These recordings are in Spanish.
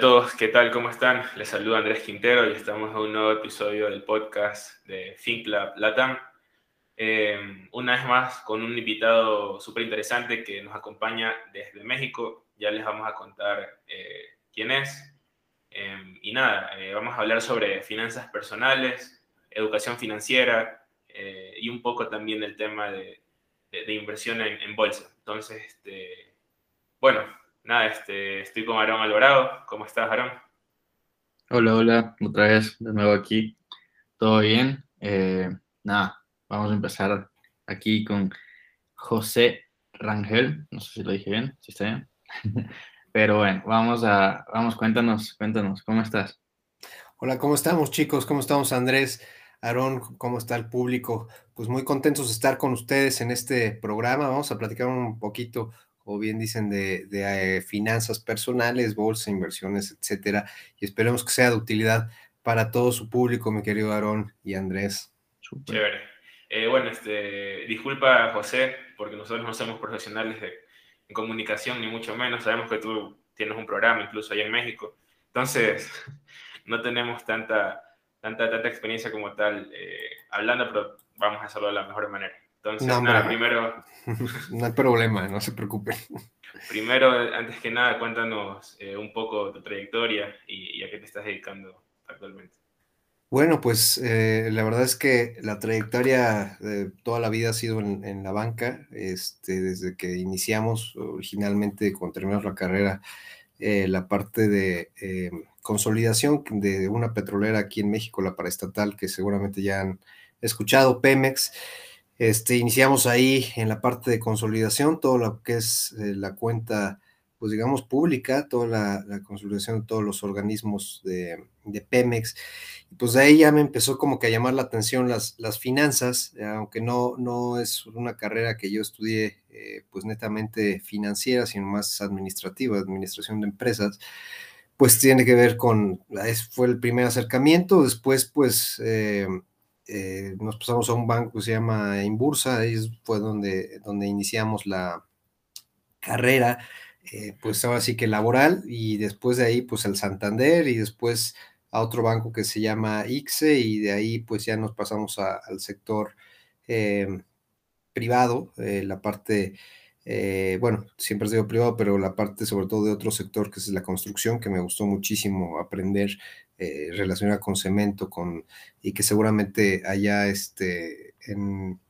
a todos, ¿qué tal? ¿Cómo están? Les saluda Andrés Quintero y estamos en un nuevo episodio del podcast de FinClub Latam. Eh, una vez más con un invitado súper interesante que nos acompaña desde México. Ya les vamos a contar eh, quién es. Eh, y nada, vamos a hablar sobre finanzas personales, educación financiera y un poco también del tema de, de, inversión en, en, bolsa. Entonces, este, bueno, nada, este, estoy con Aarón Alvarado. ¿Cómo estás, Aarón? Hola, hola, otra vez de nuevo aquí. ¿Todo bien? Eh, nada, vamos a empezar aquí con José Rangel. No sé si lo dije bien, si está bien. Pero bueno, vamos a, vamos, cuéntanos, cuéntanos, ¿cómo estás? Hola, ¿cómo estamos, chicos? ¿Cómo estamos, Andrés? Aarón, ¿cómo está el público? Pues muy contentos de estar con ustedes en este programa. Vamos a platicar un poquito o bien dicen de, eh, finanzas personales, bolsa, inversiones, etcétera. Y esperemos que sea de utilidad para todo su público, mi querido Aarón y Andrés. Chévere. Eh, bueno, este, disculpa, José, porque nosotros no somos profesionales de, en comunicación, ni mucho menos. Sabemos que tú tienes un programa incluso allá en México. Entonces, no tenemos tanta, tanta, tanta experiencia como tal eh, hablando, pero vamos a hacerlo de la mejor manera. Entonces, no, nada, primero... no hay problema, no se preocupen. Primero, antes que nada, cuéntanos eh, un poco tu trayectoria y, a qué te estás dedicando actualmente. Bueno, pues eh, la verdad es que la trayectoria de toda la vida ha sido en, la banca, este, desde que iniciamos originalmente cuando terminamos la carrera, eh, la parte de consolidación de una petrolera aquí en México, la paraestatal, que seguramente ya han escuchado, Pemex. Este, iniciamos ahí en la parte de consolidación, todo lo que es eh, la cuenta, pues digamos, pública, toda la, consolidación de todos los organismos de, Pemex. Y pues de ahí ya me empezó como que a llamar la atención las, las finanzas, eh, aunque no, no es una carrera que yo estudié eh, pues netamente financiera, sino más administrativa, administración de empresas pues tiene que ver con, fue el primer acercamiento, después pues eh, nos pasamos a un banco que se llama Inbursa, ahí fue donde, donde iniciamos la carrera, eh, pues ahora sí que laboral, y después de ahí pues al Santander y después a otro banco que se llama ICSE y de ahí pues ya nos pasamos al sector eh, privado, la parte... bueno, siempre he sido privado, pero la parte sobre todo de otro sector que es la construcción, que me gustó muchísimo aprender eh, relacionada con cemento, con, y que seguramente allá este, en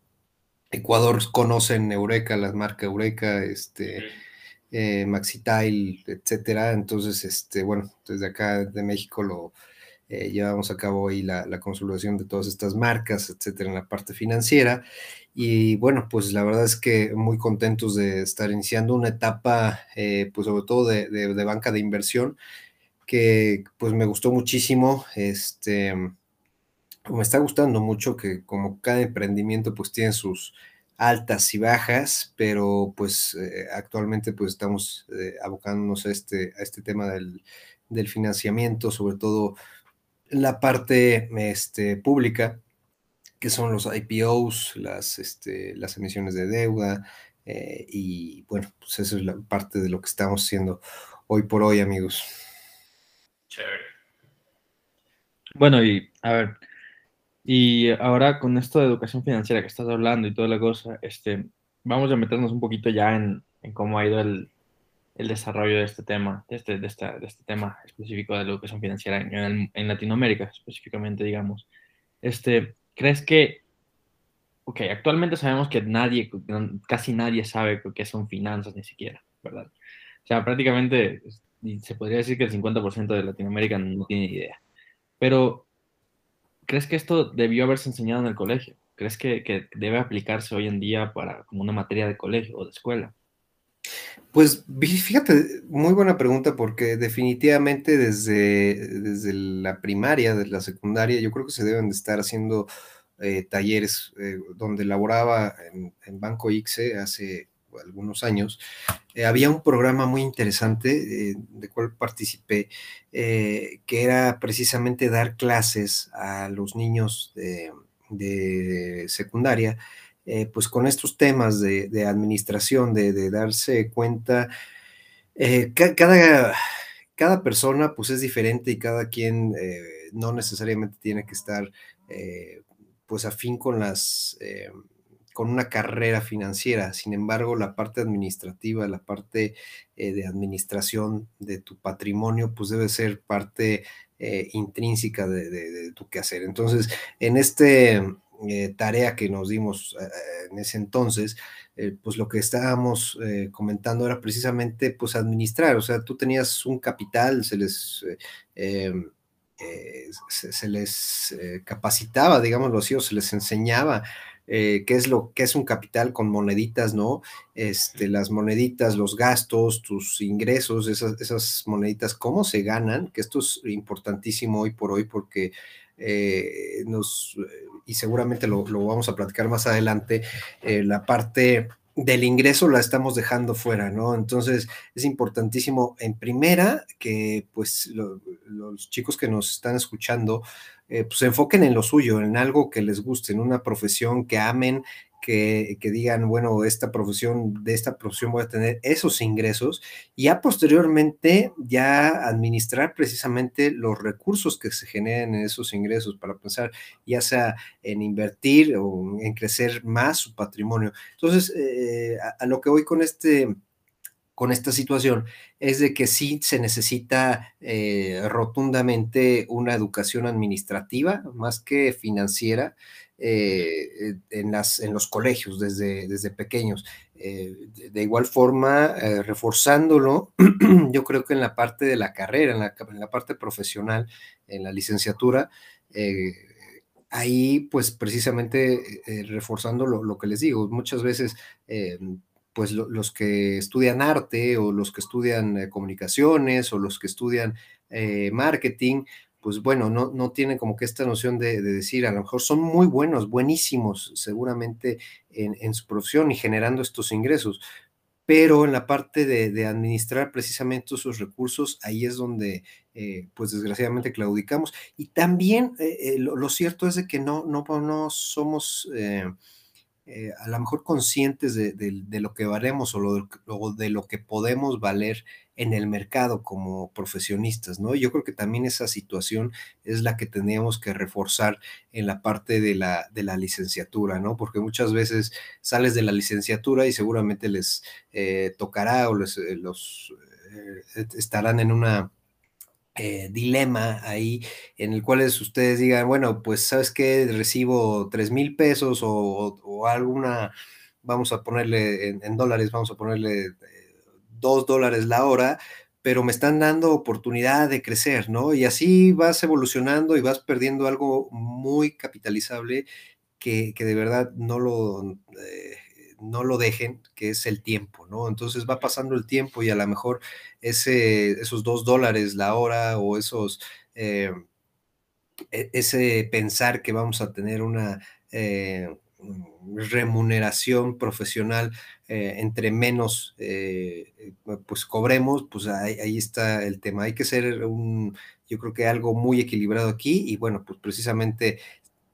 Ecuador conocen Eureka, las marcas Eureka, este, eh, Maxitile, etcétera. Entonces, este, bueno, desde acá de México lo eh, llevamos a cabo ahí la, la, consolidación de todas estas marcas, etcétera, en la parte financiera. Y bueno, pues la verdad es que muy contentos de estar iniciando una etapa, pues sobre todo de, de banca de inversión, que pues me gustó muchísimo, este, me está gustando mucho que como cada emprendimiento pues tiene sus altas y bajas, pero pues eh, actualmente pues estamos eh, abocándonos a este, a este tema del, financiamiento, sobre todo la parte este, pública, que son los IPOs, las, este, las emisiones de deuda, eh, y bueno, pues eso es la parte de lo que estamos haciendo hoy por hoy, amigos. Chévere. Bueno, y a ver, y ahora con esto de educación financiera que estás hablando y toda la cosa, este, vamos a meternos un poquito ya en, cómo ha ido el, desarrollo de este tema, de este, de, este tema específico de la educación financiera en, en, Latinoamérica, específicamente, digamos. Este, ¿Crees que, ok, actualmente sabemos que nadie, casi nadie sabe qué son finanzas ni siquiera, ¿verdad? O sea, prácticamente se podría decir que el 50% de Latinoamérica no tiene idea. Pero, ¿crees que esto debió haberse enseñado en el colegio? ¿Crees que, debe aplicarse hoy en día para como una materia de colegio o de escuela? Pues fíjate, muy buena pregunta porque definitivamente desde, desde la primaria, desde la secundaria, yo creo que se deben de estar haciendo eh, talleres eh, donde laboraba en, en, Banco ICSE hace algunos años, eh, había un programa muy interesante eh, de cual participé, eh, que era precisamente dar clases a los niños de, secundaria, pues con estos temas de, administración, de, darse cuenta, cada, cada persona pues es diferente y cada quien no necesariamente tiene que estar pues afín con las con una carrera financiera. Sin embargo, la parte administrativa, la parte de administración de tu patrimonio, pues debe ser parte intrínseca de, de, tu quehacer. Entonces, en este eh, tarea que nos dimos eh, en ese entonces, eh, pues lo que estábamos comentando era precisamente pues administrar, o sea, tú tenías un capital, se les... Em, se, les capacitaba, digámoslo así, o se les enseñaba qué es lo que es un capital con moneditas, ¿no? Este, las moneditas, los gastos, tus ingresos, esas, esas moneditas, cómo se ganan, que esto es importantísimo hoy por hoy porque nos y seguramente lo, vamos a platicar más adelante, eh, la parte del ingreso la estamos dejando fuera, ¿no? Entonces es importantísimo en primera que pues los chicos que nos están escuchando eh, pues se enfoquen en lo suyo, en algo que les guste, en una profesión que amen, que, digan, bueno, esta profesión, de esta profesión voy a tener esos ingresos y ya posteriormente ya administrar precisamente los recursos que se generen en esos ingresos para pensar ya sea en invertir o en crecer más su patrimonio. Entonces, eh, a, lo que voy con este con esta situación es de que sí se necesita eh, rotundamente una educación administrativa más que financiera eh, en, las, en los colegios desde, desde pequeños. Eh, de, igual forma, reforzándolo, yo creo que en la parte de la carrera, en la, parte profesional, en la licenciatura, ahí pues precisamente reforzando lo, que les digo, muchas veces pues los que estudian arte o los que estudian comunicaciones o los que estudian marketing, pues bueno, no, no tienen como que esta noción de, decir, a lo mejor son muy buenos, buenísimos seguramente en, su profesión y generando estos ingresos, pero en la parte de, administrar precisamente esos recursos, ahí es donde, eh, pues desgraciadamente claudicamos. Y también eh, eh, lo, cierto es de que no, no, no somos... a lo mejor conscientes de, lo que valemos o, lo, de lo que podemos valer en el mercado como profesionistas, ¿no? Yo creo que también esa situación es la que tenemos que reforzar en la parte de la, de la licenciatura, ¿no? Porque muchas veces sales de la licenciatura y seguramente les eh, tocará o les, eh, eh, estarán en una dilema ahí en el cual ustedes digan, bueno, pues sabes que recibo tres mil pesos o, alguna, vamos a ponerle en, dólares, vamos a ponerle dos dólares la hora, pero me están dando oportunidad de crecer, ¿no? Y así vas evolucionando y vas perdiendo algo muy capitalizable que, de verdad no lo, eh, no lo dejen, que es el tiempo, ¿no? Entonces va pasando el tiempo y a lo mejor ese, esos dos dólares la hora o esos, eh, e, ese pensar que vamos a tener una... Eh, remuneración profesional eh, entre menos pues cobremos, pues ahí, está el tema. Hay que ser un, yo creo que algo muy equilibrado aquí y bueno, pues precisamente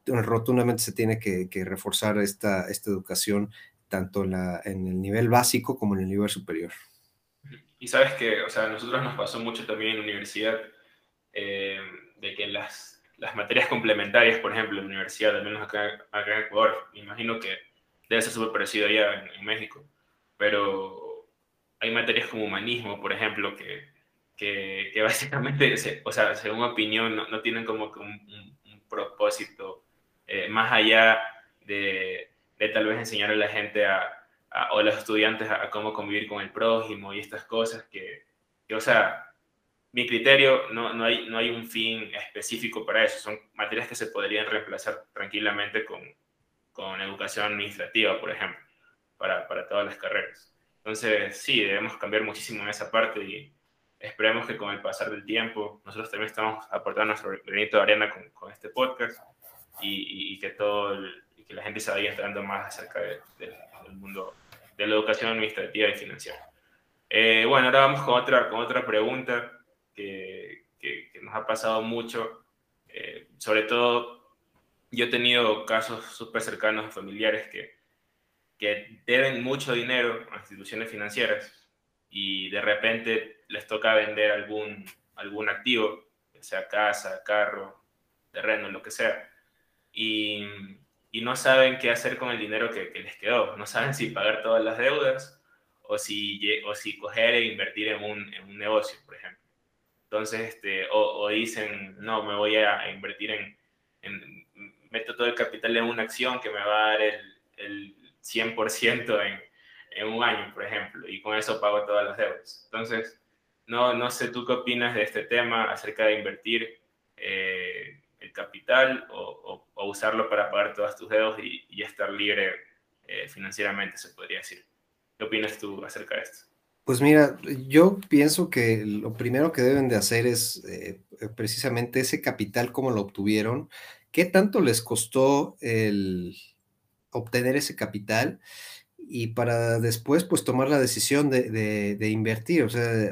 rotundamente se tiene que, reforzar esta, esta educación tanto en, la, en el nivel básico como en el nivel superior. Y sabes que, o sea, a nosotros nos pasó mucho también en la universidad de que las las materias complementarias, por ejemplo, en la universidad, al menos acá, acá en Ecuador, me imagino que debe ser súper parecido allá en, México, pero hay materias como humanismo, por ejemplo, que, que, que básicamente, o sea, según opinión, no, no tienen como que un, propósito eh, más allá de, de, tal vez enseñar a la gente a, o a los estudiantes a, a, cómo convivir con el prójimo y estas cosas que, que o sea, mi criterio, no, no, hay, no hay un fin específico para eso. Son materias que se podrían reemplazar tranquilamente con, con educación administrativa, por ejemplo, para, para todas las carreras. Entonces, sí, debemos cambiar muchísimo en esa parte y esperemos que con el pasar del tiempo, nosotros también estamos aportando nuestro granito de arena con, con este podcast y, y, que todo y que la gente se vaya enterando más acerca del mundo de la educación administrativa y financiera. Eh, bueno, ahora vamos con otra, con otra pregunta que, nos ha pasado mucho. Eh, sobre todo, yo he tenido casos súper cercanos de familiares que, que deben mucho dinero a instituciones financieras y de repente les toca vender algún, algún activo, sea casa, carro, terreno, lo que sea, y, y no saben qué hacer con el dinero que, que, les quedó, no saben si pagar todas las deudas o si, o si coger e invertir en un, en un negocio, por ejemplo. Entonces, este, o, o, dicen, no, me voy a invertir en, en, meto todo el capital en una acción que me va a dar el, el 100% en, en un año, por ejemplo, y con eso pago todas las deudas. Entonces, no, no sé tú qué opinas de este tema acerca de invertir eh, capital o, usarlo para pagar todas tus deudas y, estar libre eh, financieramente, se podría decir. ¿Qué opinas tú acerca de esto? Pues mira, yo pienso que lo primero que deben de hacer es eh, precisamente ese capital, cómo lo obtuvieron, qué tanto les costó el obtener ese capital y para después pues tomar la decisión de, invertir,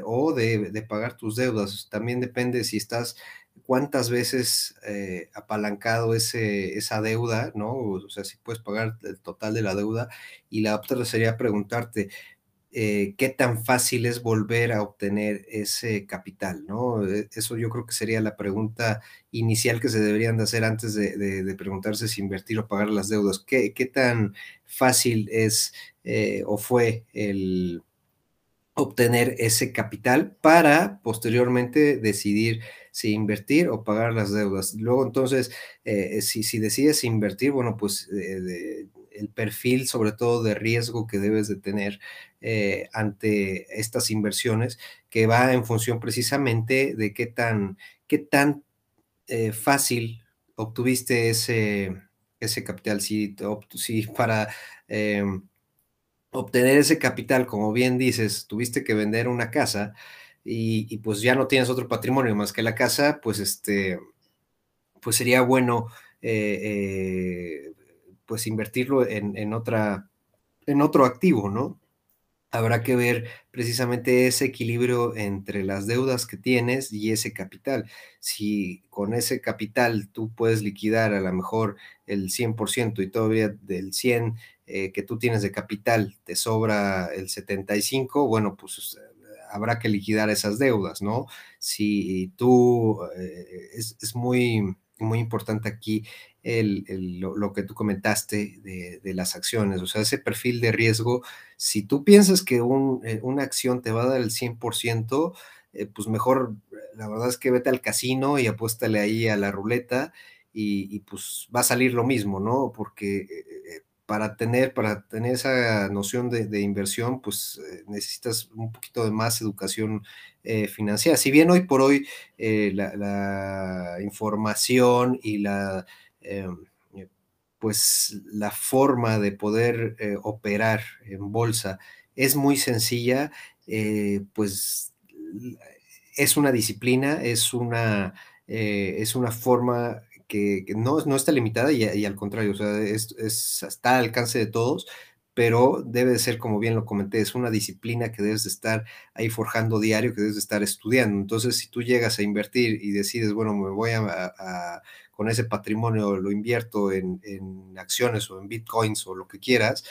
o de, pagar tus deudas. También depende si estás, cuántas veces eh, apalancado ese, esa deuda, ¿no? O sea, si puedes pagar el total de la deuda. Y la otra sería preguntarte, eh, qué tan fácil es volver a obtener ese capital, ¿no? E, eso yo creo que sería la pregunta inicial que se deberían de hacer antes de, preguntarse si invertir o pagar las deudas. ¿Qué, qué tan fácil es eh, o fue el obtener ese capital para posteriormente decidir si invertir o pagar las deudas. Luego entonces, eh, si, si, decides invertir, bueno, pues eh, el perfil sobre todo de riesgo que debes de tener eh, ante estas inversiones, que va en función precisamente de qué tan, qué tan fácil obtuviste ese, ese capital. Si, si para obtener ese capital, como bien dices, tuviste que vender una casa y, pues ya no tienes otro patrimonio más que la casa, pues este, pues sería bueno eh, pues invertirlo en, en, otra, en otro activo, ¿no? Habrá que ver precisamente ese equilibrio entre las deudas que tienes y ese capital. Si con ese capital tú puedes liquidar a lo mejor el 100% y todavía del 100 eh, que tú tienes de capital te sobra el 75, bueno, pues habrá que liquidar esas deudas, ¿no? Si tú, eh, es, es muy, muy importante aquí lo, que tú comentaste de, las acciones, o sea, ese perfil de riesgo, si tú piensas que eh, una acción te va a dar el 100%, eh, pues mejor, la verdad es que vete al casino y apuéstale ahí a la ruleta y, pues va a salir lo mismo, ¿no? Porque para tener, para tener esa noción de, inversión, pues eh, necesitas un poquito de más educación eh, financiera. Si bien hoy por hoy eh, la, la, información y la, pues la forma de poder operar en bolsa es muy sencilla, pues es una disciplina, es una, es una forma que, no, no, está limitada y, al contrario, o sea, es, es, está al alcance de todos, pero debe de ser, como bien lo comenté, es una disciplina que debes de estar ahí forjando diario, que debes de estar estudiando. Entonces, si tú llegas a invertir y decides, bueno, me voy a, con ese patrimonio, lo invierto en, en, acciones o en bitcoins o lo que quieras,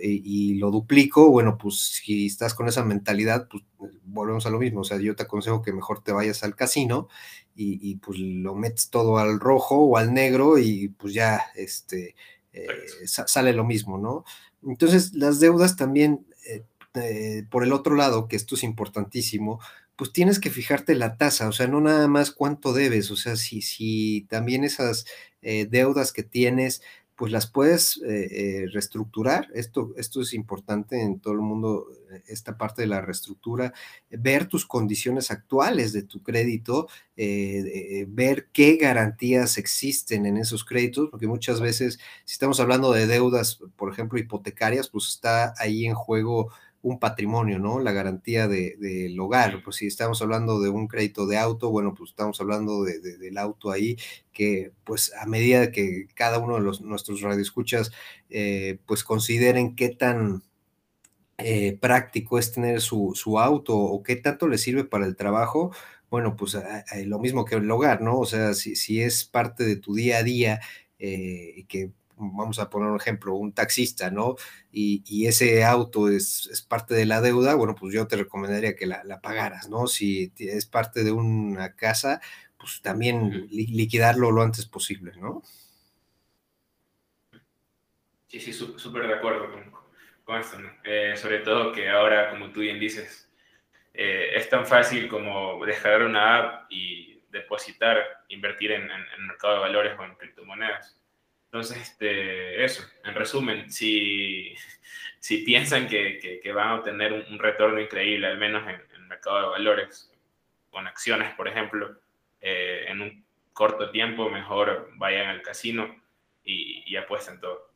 y, y, lo duplico, bueno, pues si estás con esa mentalidad, pues volvemos a lo mismo. O sea, yo te aconsejo que mejor te vayas al casino y, y, pues lo metes todo al rojo o al negro y pues ya este, eh, sale lo mismo, ¿no? Entonces, las deudas también, eh, eh, por el otro lado, que esto es importantísimo, pues tienes que fijarte la tasa, o sea, no nada más cuánto debes, o sea, si, si también esas deudas que tienes pues las puedes eh, eh, reestructurar. Esto, esto es importante en todo el mundo, eh, esta parte de la reestructura, ver tus condiciones actuales de tu crédito, ver qué garantías existen en esos créditos, porque muchas veces, si estamos hablando de deudas, por ejemplo, hipotecarias, pues está ahí en juego un patrimonio, ¿no? La garantía del de, hogar. Pues si estamos hablando de un crédito de auto, bueno, pues estamos hablando de, de, del auto ahí, que pues a medida que cada uno de los, nuestros radioescuchas, eh, pues consideren qué tan eh, práctico es tener su, su, auto o qué tanto le sirve para el trabajo, bueno, pues a, a, lo mismo que el hogar, ¿no? O sea, si, si es parte de tu día a día, eh, que vamos a poner un ejemplo, un taxista, ¿no? Y, ese auto es, parte de la deuda, bueno, pues yo te recomendaría que la, pagaras, ¿no? Si es parte de una casa, pues también liquidarlo lo antes posible, ¿no? Sí, sí, súper de acuerdo con, esto, ¿no? Eh, sobre todo que ahora, como tú bien dices, eh, es tan fácil como descargar una app y depositar, invertir en, el mercado de valores o en criptomonedas. Entonces, este, eso, en resumen, si, si piensan que, que, van a obtener un, retorno increíble, al menos en, el mercado de valores, con acciones, por ejemplo, eh, en un corto tiempo, mejor vayan al casino y, y apuesten todo.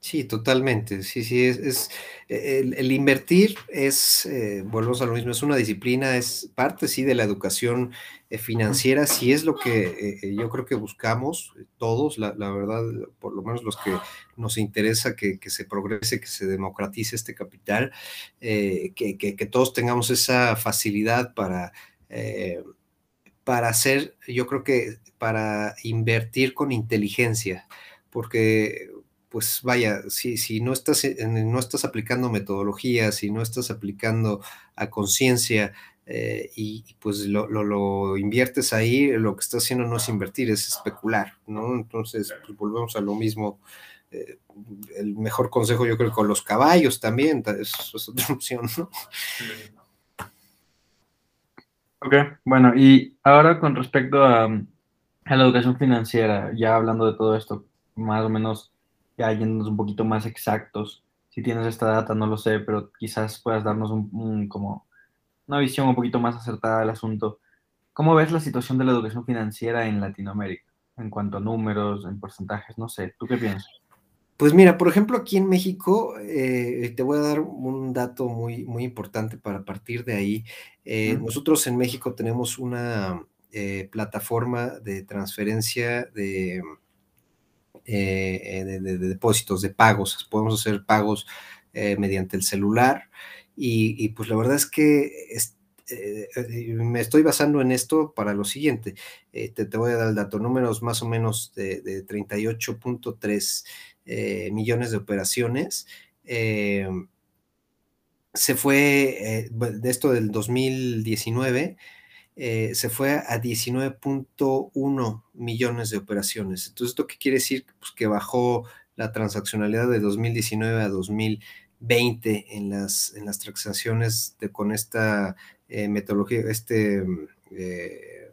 Sí, totalmente. Sí, sí, es, e, el, invertir es, eh, volvemos a lo mismo, es una disciplina, es parte, sí, de la educación eh, financiera, sí es lo que eh, yo creo que buscamos todos, la, verdad, por lo menos los que nos interesa que, se progrese, que se democratice este capital, que, que, todos tengamos esa facilidad para para hacer, yo creo que para invertir con inteligencia, porque pues vaya, si, si no, estás, no estás aplicando metodología, si no estás aplicando a conciencia eh, y, pues lo, inviertes ahí, lo que estás haciendo no es invertir, es especular, ¿no? Entonces, pues volvemos a lo mismo. Eh, el mejor consejo yo creo con los caballos también, eso es otra opción, ¿no? Ok, bueno, y ahora con respecto a, a la educación financiera, ya hablando de todo esto, más o menos ya yéndonos un poquito más exactos. Si tienes esta data, no lo sé, pero quizás puedas darnos un, como una visión un poquito más acertada del asunto. ¿Cómo ves la situación de la educación financiera en Latinoamérica? En cuanto a números, en porcentajes, no sé. ¿Tú qué piensas? Pues mira, por ejemplo, aquí en México, eh, te voy a dar un dato muy, muy importante para partir de ahí. Eh, nosotros en México tenemos una eh, plataforma de transferencia de eh, de, depósitos, de pagos. Podemos hacer pagos eh, mediante el celular y, pues la verdad es que eh, me estoy basando en esto para lo siguiente. Te, voy a dar el dato, números más o menos de, de 38.3 millones de operaciones. se fue de esto del 2019 eh, se fue a 19.1 millones de operaciones. Entonces, ¿esto qué quiere decir? Pues que bajó la transaccionalidad de 2019 a 2020 en las, en las transacciones de, con esta eh, metodología, este eh,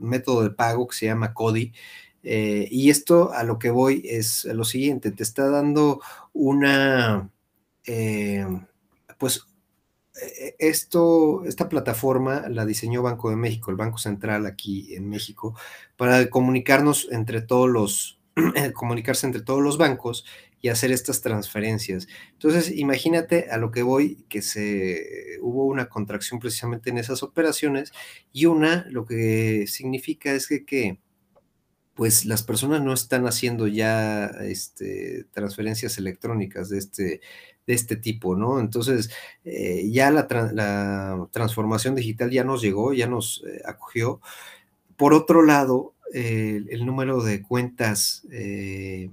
método, de pago que se llama CODI. y esto a lo que voy es lo siguiente, te está dando una, pues esto, esta plataforma la diseñó Banco de México, el Banco Central aquí en México, para comunicarnos entre todos los, comunicarse entre todos los bancos y hacer estas transferencias. Entonces, imagínate a lo que voy, que se hubo una contracción precisamente en esas operaciones y una, lo que significa es que, que pues las personas no están haciendo ya este, transferencias electrónicas de este, de este tipo, ¿no? Entonces, eh, ya la, transformación digital ya nos llegó, ya nos eh, acogió. Por otro lado, el número de cuentas, eh,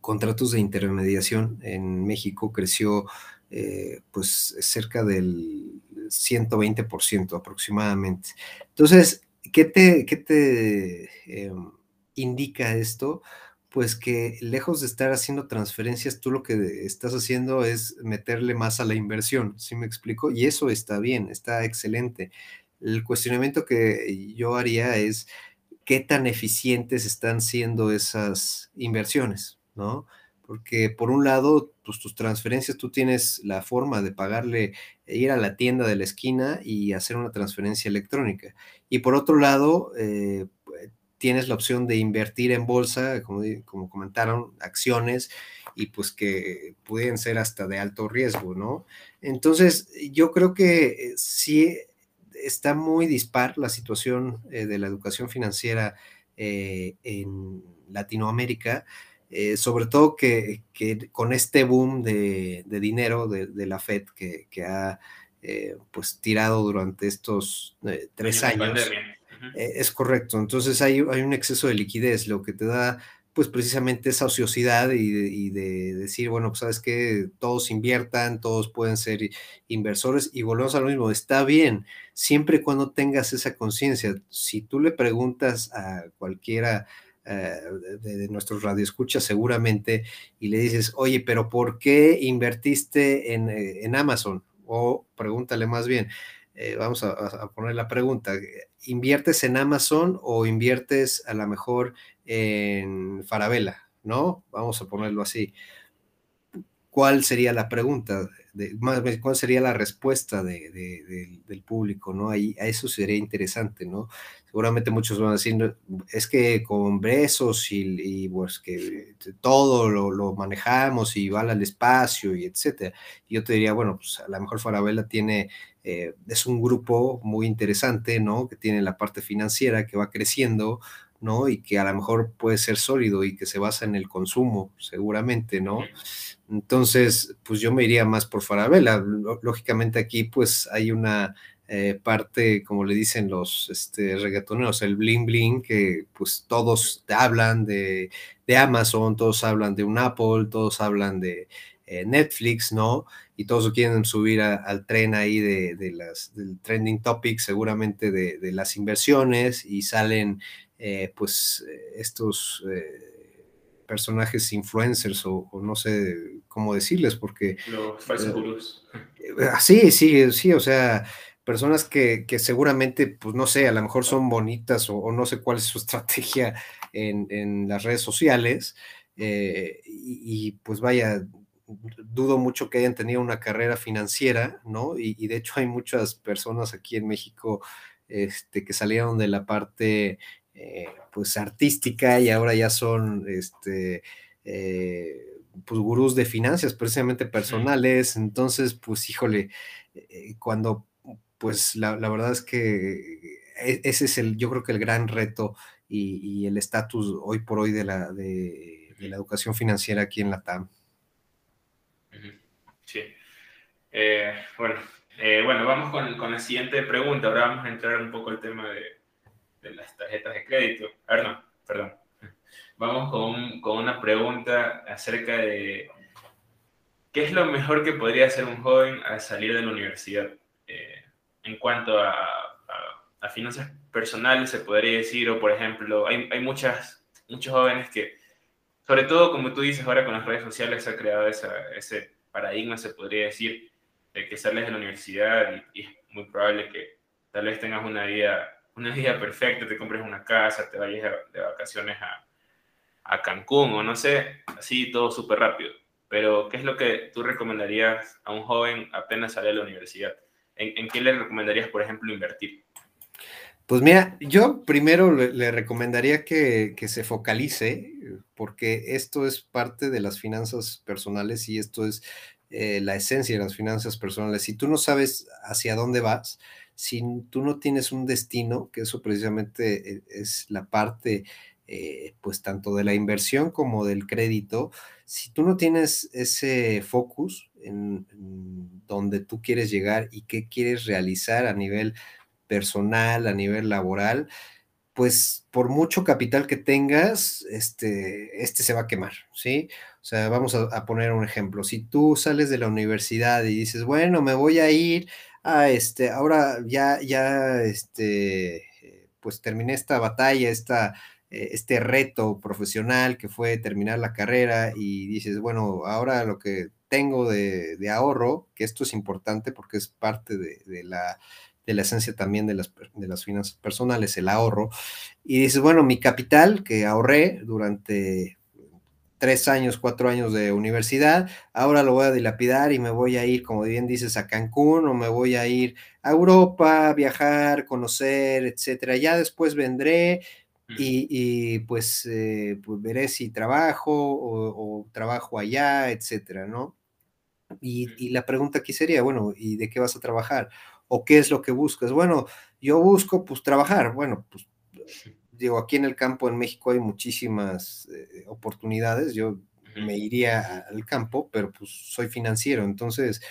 contratos de intermediación en México creció pues cerca del 120% aproximadamente. Entonces, ¿qué te, qué te em, indica esto? Pues que lejos de estar haciendo transferencias, tú lo que estás haciendo es meterle más a la inversión, ¿sí me explico? Y eso está bien, está excelente. El cuestionamiento que yo haría es qué tan eficientes están siendo esas inversiones, ¿no? Porque por un lado, pues tus transferencias, tú tienes la forma de pagarle, ir a la tienda de la esquina y hacer una transferencia electrónica. Y por otro lado, eh, tienes la opción de invertir en bolsa, como, como comentaron, acciones, y pues que pueden ser hasta de alto riesgo, ¿no? Entonces, yo creo que eh, sí está muy dispar la situación eh, de la educación financiera eh, en Latinoamérica, sobre todo que, con este boom de, dinero de, la Fed que, ha pues tirado durante estos tres años. Eh, es correcto. Entonces hay, hay, un exceso de liquidez, lo que te da pues precisamente esa ociosidad y de, decir, bueno, pues sabes que todos inviertan, todos pueden ser inversores y volvemos a lo mismo, está bien, siempre y cuando tengas esa conciencia. Si tú le preguntas a cualquiera eh, de, nuestros radioescuchas seguramente y le dices, oye, pero ¿por qué invertiste en, eh, en Amazon? O pregúntale más bien, eh, vamos a, poner la pregunta, ¿inviertes en Amazon o inviertes a lo mejor en Farabella? ¿No? Vamos a ponerlo así. ¿Cuál sería la pregunta? De, ¿Cuál sería la respuesta del público? ¿no? Ahí, a eso sería interesante, ¿no? Seguramente muchos van a decir, es que con Bresos y, pues que todo lo, manejamos y va al espacio y etcétera. yo te diría, bueno, pues a lo mejor Farabella tiene eh, es un grupo muy interesante, ¿no? Que tiene la parte financiera que va creciendo, ¿no? Y que a lo mejor puede ser sólido y que se basa en el consumo, seguramente, ¿no? Entonces, pues yo me iría más por Farabella. Lógicamente aquí, pues hay una eh, parte, como le dicen los este, reggaetoneros, el bling bling, que pues todos hablan de, de Amazon, todos hablan de un Apple, todos hablan de eh, Netflix, ¿no? Y todos quieren subir al tren ahí de, las, del trending topic, seguramente de, las inversiones, y salen eh, pues estos eh, personajes influencers o, no sé cómo decirles, porque... Los falsos Sí, sí, sí, o sea, personas que, seguramente, pues no sé, a lo mejor son bonitas o, no sé cuál es su estrategia en, las redes sociales. y, pues vaya, dudo mucho que hayan tenido una carrera financiera, ¿no? Y, de hecho hay muchas personas aquí en México este, que salieron de la parte, eh, pues, artística y ahora ya son, este, eh, pues, gurús de finanzas, precisamente personales. Entonces, pues, híjole, eh, cuando, pues, la, verdad es que e, ese es el, yo creo que el gran reto y, el estatus hoy por hoy de la, de, de la educación financiera aquí en la TAM. Sí. Eh, bueno, eh, bueno, vamos con, con, la siguiente pregunta. Ahora vamos a entrar un poco al tema de, de las tarjetas de crédito. A ver, no, perdón. Vamos con, con, una pregunta acerca de qué es lo mejor que podría hacer un joven al salir de la universidad. Eh, en cuanto a, a, finanzas personales, se podría decir, o por ejemplo, hay, hay muchas, muchos jóvenes que, sobre todo como tú dices ahora con las redes sociales, se ha creado ese paradigma, se podría decir, de que sales de la universidad y, es muy probable que tal vez tengas una vida, una vida perfecta, te compres una casa, te vayas de, vacaciones a, a, Cancún o no sé, así todo súper rápido. Pero, ¿qué es lo que tú recomendarías a un joven apenas sale de la universidad? ¿En, en qué le recomendarías, por ejemplo, invertir? Pues mira, yo primero le, recomendaría que, se focalice, porque esto es parte de las finanzas personales y esto es eh, la esencia de las finanzas personales. Si tú no sabes hacia dónde vas, si tú no tienes un destino, que eso precisamente e, es la parte, eh, pues tanto de la inversión como del crédito, si tú no tienes ese focus en donde tú quieres llegar y qué quieres realizar a nivel personal, a nivel laboral, pues por mucho capital que tengas, este, este se va a quemar, ¿sí? O sea, vamos a, poner un ejemplo. Si tú sales de la universidad y dices, bueno, me voy a ir a este, ahora ya, ya, este, pues terminé esta batalla, esta, eh, este reto profesional que fue terminar la carrera y dices, bueno, ahora lo que tengo de, ahorro, que esto es importante porque es parte de la de la esencia también de las, de las finanzas personales, el ahorro. Y dices, bueno, mi capital que ahorré durante tres años, cuatro años de universidad, ahora lo voy a dilapidar y me voy a ir, como bien dices, a Cancún o me voy a ir a Europa, viajar, conocer, etcétera. Ya después vendré y, pues, eh, pues, veré si trabajo o, trabajo allá, etcétera, ¿no? Y, y, la pregunta aquí sería, bueno, ¿y de qué vas a trabajar? O qué es lo que buscas. Bueno, yo busco pues trabajar. Bueno, pues digo, aquí en el campo en México hay muchísimas eh, oportunidades. Yo me iría al campo, pero pues soy financiero, entonces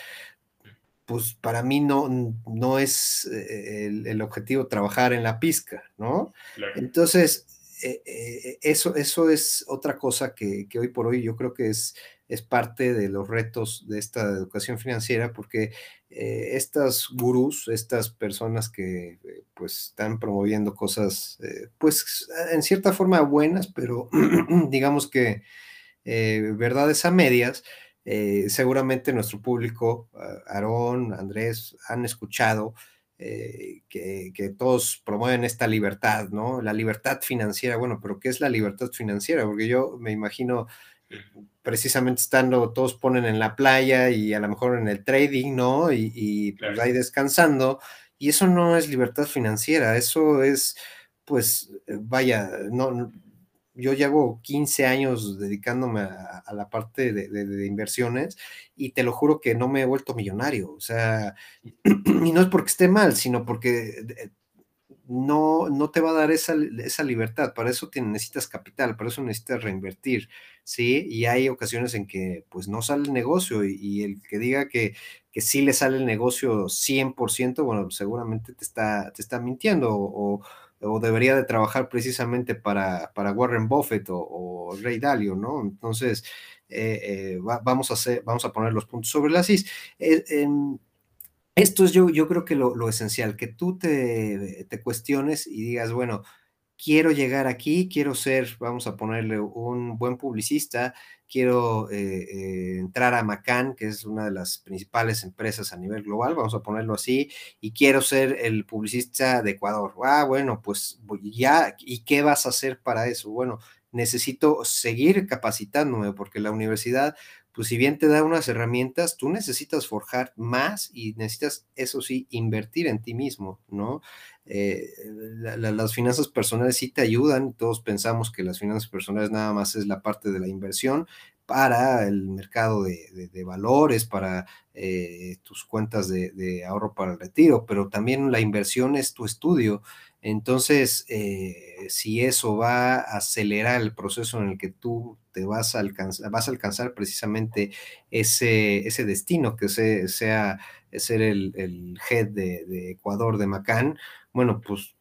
pues para mí no, no es eh, el, objetivo trabajar en la pizca, ¿no? Entonces, eso, eso es otra cosa que, que, hoy por hoy yo creo que es, es parte de los retos de esta educación financiera, porque eh, estas gurús, estas personas que eh, pues están promoviendo cosas, eh, pues en cierta forma buenas, pero digamos que verdades a medias, seguramente nuestro público, Aarón, Andrés, han escuchado que, que, todos promueven esta libertad, ¿no? La libertad financiera, bueno, pero ¿qué es la libertad financiera? Porque yo me imagino precisamente estando, todos ponen en la playa y a lo mejor en el trading, ¿no? Y, pues ahí descansando. Y eso no es libertad financiera, eso es, pues, eh, vaya, no, yo llevo 15 años dedicándome a, la parte de, inversiones y te lo juro que no me he vuelto millonario. O sea, y no es porque esté mal, sino porque eh, no, no te va a dar esa, esa libertad. Para eso necesitas capital, para eso necesitas reinvertir. ¿sí? Y hay ocasiones en que pues no sale el negocio y, el que diga que, que sí le sale el negocio 100%, bueno, seguramente te está, te está mintiendo o, debería de trabajar precisamente para, para Warren Buffett o, Ray Dalio, ¿no? Entonces, eh, eh, vamos, a hacer, vamos a poner los puntos sobre las is. Eh, esto es yo, yo creo que lo, lo esencial, que tú te, te, cuestiones y digas, bueno, quiero llegar aquí, quiero ser, vamos a ponerle un buen publicista, quiero eh, eh, entrar a Macan, que es una de las principales empresas a nivel global, vamos a ponerlo así, y quiero ser el publicista de Ecuador. Ah, bueno, pues ya, ¿y qué vas a hacer para eso? Bueno, necesito seguir capacitándome porque la universidad pues si bien te da unas herramientas, tú necesitas forjar más y necesitas, eso sí, invertir en ti mismo, ¿no? Eh, las finanzas personales sí te ayudan, todos pensamos que las finanzas personales nada más es la parte de la inversión para el mercado de, valores, para eh, tus cuentas de, ahorro para el retiro, pero también la inversión es tu estudio. Entonces, eh, si eso va a acelerar el proceso en el que tú te vas a alcanzar, vas a alcanzar precisamente ese, destino, que sea ser el, el head de, Ecuador, de Macán, bueno, pues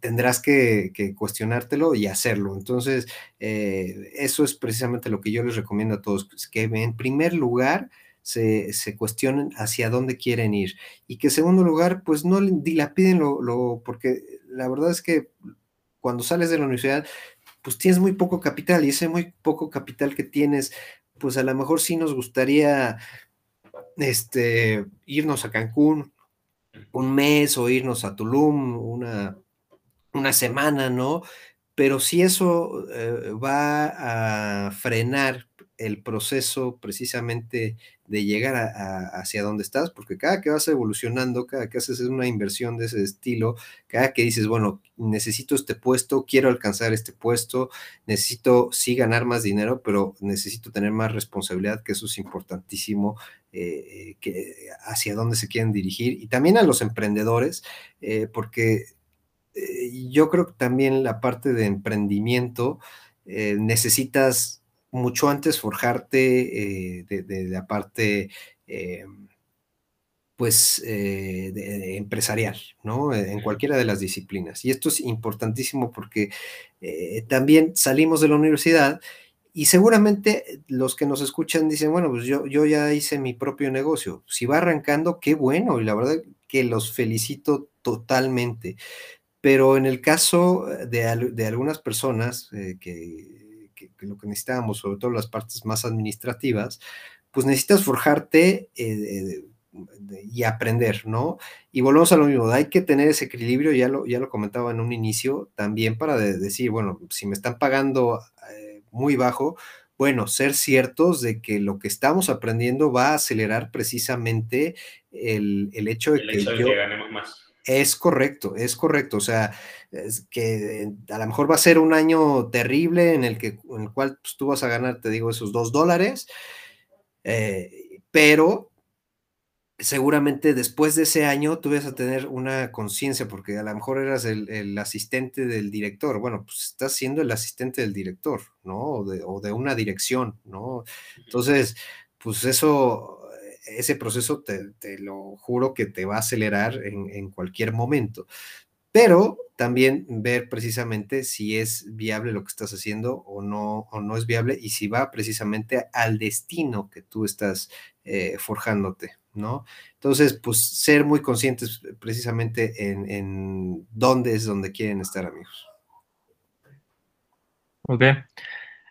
tendrás que, cuestionártelo y hacerlo. Entonces, eh, eso es precisamente lo que yo les recomiendo a todos, pues, que en primer lugar, se, cuestionen hacia dónde quieren ir. Y que en segundo lugar, pues no dilapiden lo, lo, porque la verdad es que cuando sales de la universidad, pues tienes muy poco capital y ese muy poco capital que tienes, pues a lo mejor sí nos gustaría este, irnos a Cancún un mes o irnos a Tulum una, una semana, ¿no? Pero si eso eh, va a frenar el proceso precisamente de llegar hacia donde estás, porque cada que vas evolucionando, cada que haces una inversión de ese estilo, cada que dices, bueno, necesito este puesto, quiero alcanzar este puesto, necesito sí ganar más dinero, pero necesito tener más responsabilidad, que eso es importantísimo, eh, que hacia dónde se quieren dirigir, y también a los emprendedores, eh, porque eh, yo creo que también la parte de emprendimiento necesitas mucho antes forjarte eh, de, la parte, eh, pues, eh, empresarial, ¿no? En cualquiera de las disciplinas. Y esto es importantísimo porque también salimos de la universidad y seguramente los que nos escuchan dicen, bueno, pues yo, yo ya hice mi propio negocio. Si va arrancando, qué bueno. Y la verdad que los felicito totalmente. Pero en el caso de, de algunas personas que que, lo que necesitábamos, sobre todo las partes más administrativas, pues necesitas forjarte eh, y aprender, ¿no? Y volvemos a lo mismo, hay que tener ese equilibrio, ya lo, ya lo comentaba en un inicio, también para decir, bueno, si me están pagando eh, muy bajo, bueno, ser ciertos de que lo que estamos aprendiendo va a acelerar precisamente el, hecho de que yo... ganemos más. Es correcto, es correcto. O sea, es que a lo mejor va a ser un año terrible en el, que, en el cual pues, tú vas a ganar, te digo, esos dos dólares, eh, pero seguramente después de ese año tú vas a tener una conciencia, porque a lo mejor eras el, asistente del director. Bueno, pues estás siendo el asistente del director, ¿no? O de, una dirección, ¿no? Entonces, pues eso, ese proceso te, lo juro que te va a acelerar en, en cualquier momento. pero también ver precisamente si es viable lo que estás haciendo o no, o no es viable y si va precisamente al destino que tú estás eh, forjándote, ¿no? Entonces, pues ser muy conscientes precisamente en, en dónde es donde quieren estar, amigos. Ok.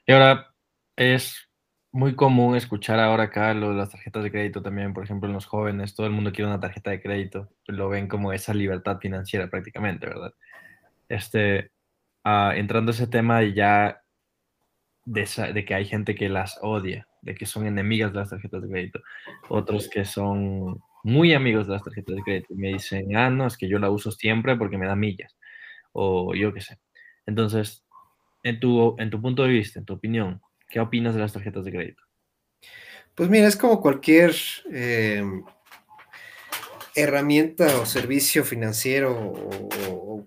Y ahora es muy común escuchar ahora acá lo de las tarjetas de crédito también, por ejemplo, en los jóvenes, todo el mundo quiere una tarjeta de crédito, lo ven como esa libertad financiera prácticamente, ¿verdad? Este, uh, entrando a ese tema ya de, de, que hay gente que las odia, de que son enemigas de las tarjetas de crédito, otros que son muy amigos de las tarjetas de crédito y me dicen, ah, no, es que yo la uso siempre porque me da millas, o yo qué sé. Entonces, en tu, en tu punto de vista, en tu opinión, ¿qué opinas de las tarjetas de crédito? Pues mira, es como cualquier eh, herramienta o servicio financiero o,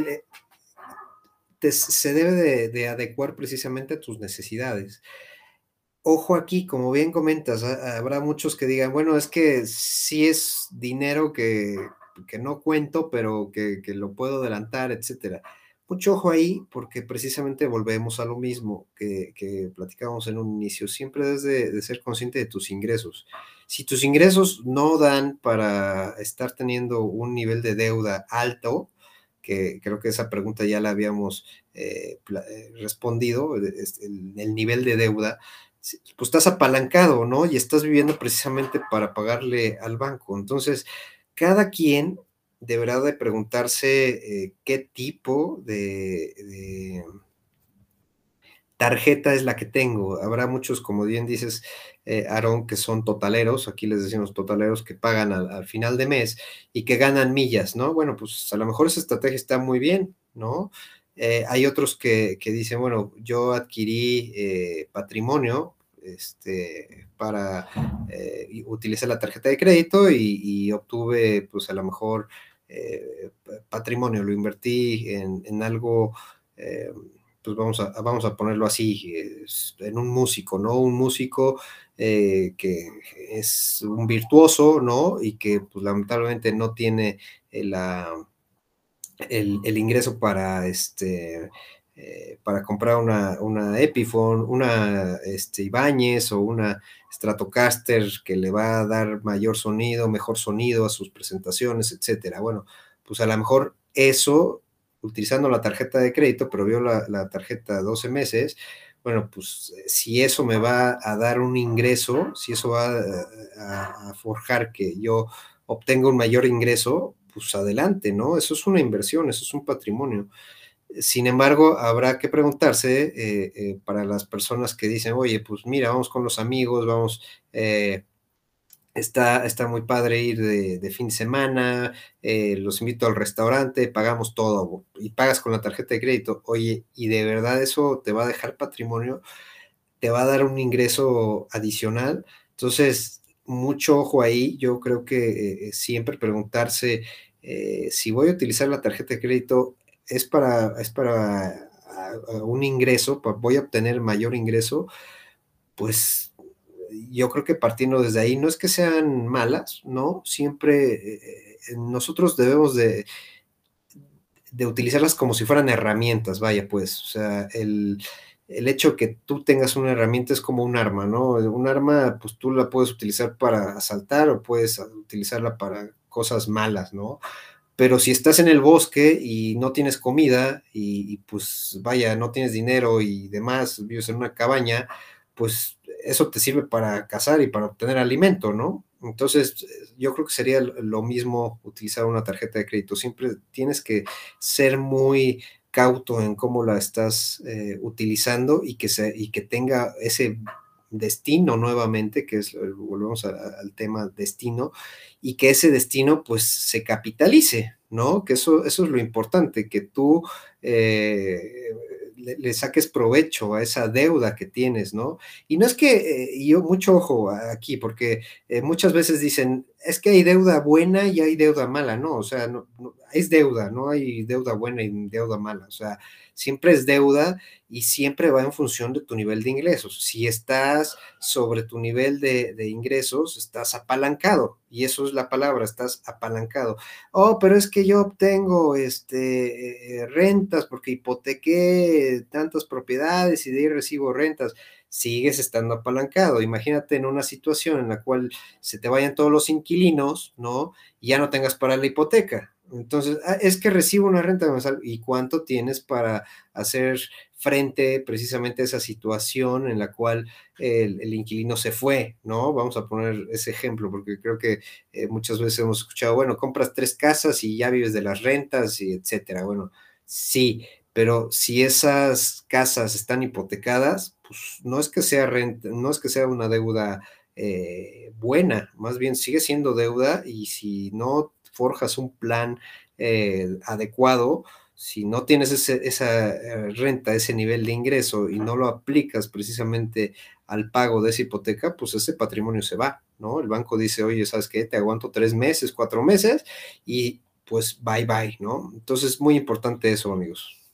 eh, se debe de, de, adecuar precisamente a tus necesidades. Ojo aquí, como bien comentas, habrá muchos que digan, bueno, es que sí es dinero que, que no cuento, pero que, que, lo puedo adelantar, etcétera. Mucho ojo ahí, porque precisamente volvemos a lo mismo que, platicábamos en un inicio. Siempre debes de, ser consciente de tus ingresos. Si tus ingresos no dan para estar teniendo un nivel de deuda alto, que creo que esa pregunta ya la habíamos eh, eh respondido, el, el, nivel de deuda, pues estás apalancado, ¿no? Y estás viviendo precisamente para pagarle al banco. Entonces, cada quien deberá de preguntarse eh, qué tipo de, tarjeta es la que tengo. Habrá muchos, como bien dices, eh, Aaron, que son totaleros, aquí les decimos totaleros, que pagan al, al, final de mes y que ganan millas, ¿no? Bueno, pues a lo mejor esa estrategia está muy bien, ¿no? Eh, hay otros que, que, dicen, bueno, yo adquirí eh, patrimonio este, para eh, utilizar la tarjeta de crédito y, obtuve, pues a lo mejor, eh, patrimonio, lo invertí en, en algo pues vamos a, vamos a ponerlo así, en un músico, ¿no? Un músico eh, que es un virtuoso, ¿no? Y que pues lamentablemente no tiene la, el, ingreso para este... Eh, para comprar una, una Epiphone, una este, Ibáñez o una Stratocaster que le va a dar mayor sonido, mejor sonido a sus presentaciones, etcétera. Bueno, pues a lo mejor eso utilizando la tarjeta de crédito, pero vio la, la, tarjeta 12 meses, bueno, pues eh, si eso me va a dar un ingreso, si eso va a, a, a forjar que yo obtenga un mayor ingreso, pues adelante, ¿no? Eso es una inversión, eso es un patrimonio. Sin embargo, habrá que preguntarse eh, eh, para las personas que dicen, oye, pues mira, vamos con los amigos, vamos eh, Está, está muy padre ir de, de fin de semana, los invito al restaurante, pagamos todo y pagas con la tarjeta de crédito. Oye, y de verdad eso te va a dejar patrimonio, te va a dar un ingreso adicional. Entonces, mucho ojo ahí. Yo creo que siempre preguntarse si voy a utilizar la tarjeta de crédito es para, es para a, a un ingreso, voy a obtener mayor ingreso, pues yo creo que partiendo desde ahí, no es que sean malas, ¿no? Siempre eh, nosotros debemos de, de, utilizarlas como si fueran herramientas, vaya, pues, o sea, el, el hecho que tú tengas una herramienta es como un arma, ¿no? Un arma, pues tú la puedes utilizar para asaltar o puedes utilizarla para cosas malas, ¿no? Pero si estás en el bosque y no tienes comida y, pues vaya, no tienes dinero y demás, vives en una cabaña, pues eso te sirve para cazar y para obtener alimento, ¿no? Entonces, yo creo que sería lo mismo utilizar una tarjeta de crédito. Siempre tienes que ser muy cauto en cómo la estás eh, utilizando y que, se, y que tenga ese destino nuevamente, que es, volvemos a, al tema destino, y que ese destino pues se capitalice, ¿no? Que eso, eso es lo importante, que tú eh, le, saques provecho a esa deuda que tienes, ¿no? Y no es que, eh, yo mucho ojo aquí, porque eh, muchas veces dicen, es que hay deuda buena y hay deuda mala, ¿no? O sea, no, es deuda, no hay deuda buena y deuda mala. O sea, siempre es deuda y siempre va en función de tu nivel de ingresos. Si estás sobre tu nivel de, ingresos, estás apalancado y eso es la palabra, estás apalancado. Oh, pero es que yo obtengo este, eh, rentas porque hipotequé tantas propiedades y de ahí recibo rentas sigues estando apalancado. Imagínate en una situación en la cual se te vayan todos los inquilinos, ¿no? Y ya no tengas para la hipoteca. Entonces, ah, es que recibo una renta mensual. ¿Y cuánto tienes para hacer frente precisamente a esa situación en la cual el, inquilino se fue, ¿no? Vamos a poner ese ejemplo, porque creo que eh, muchas veces hemos escuchado, bueno, compras tres casas y ya vives de las rentas y etcétera. Bueno, sí, pero si esas casas están hipotecadas, pues no es que sea renta, no es que sea una deuda eh, buena, más bien sigue siendo deuda y si no forjas un plan eh, adecuado, si no tienes esa eh, renta, ese nivel de ingreso y no lo aplicas precisamente al pago de esa hipoteca, pues ese patrimonio se va, ¿no? El banco dice, oye, ¿sabes qué? Te aguanto tres meses, cuatro meses y pues bye bye, ¿no? Entonces es muy importante eso, amigos.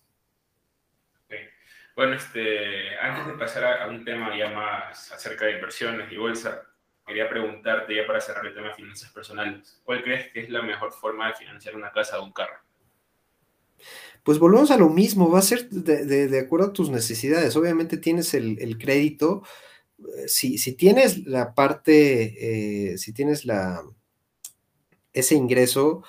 Bueno, este, antes de pasar a, un tema ya más acerca de inversiones y bolsa, quería preguntarte ya para cerrar el tema de finanzas personales, ¿cuál crees que es la mejor forma de financiar una casa o un carro? Pues volvemos a lo mismo, va a ser de, acuerdo a tus necesidades. Obviamente tienes el, crédito, eh, si, si, tienes la parte, eh, si tienes la, ese ingreso,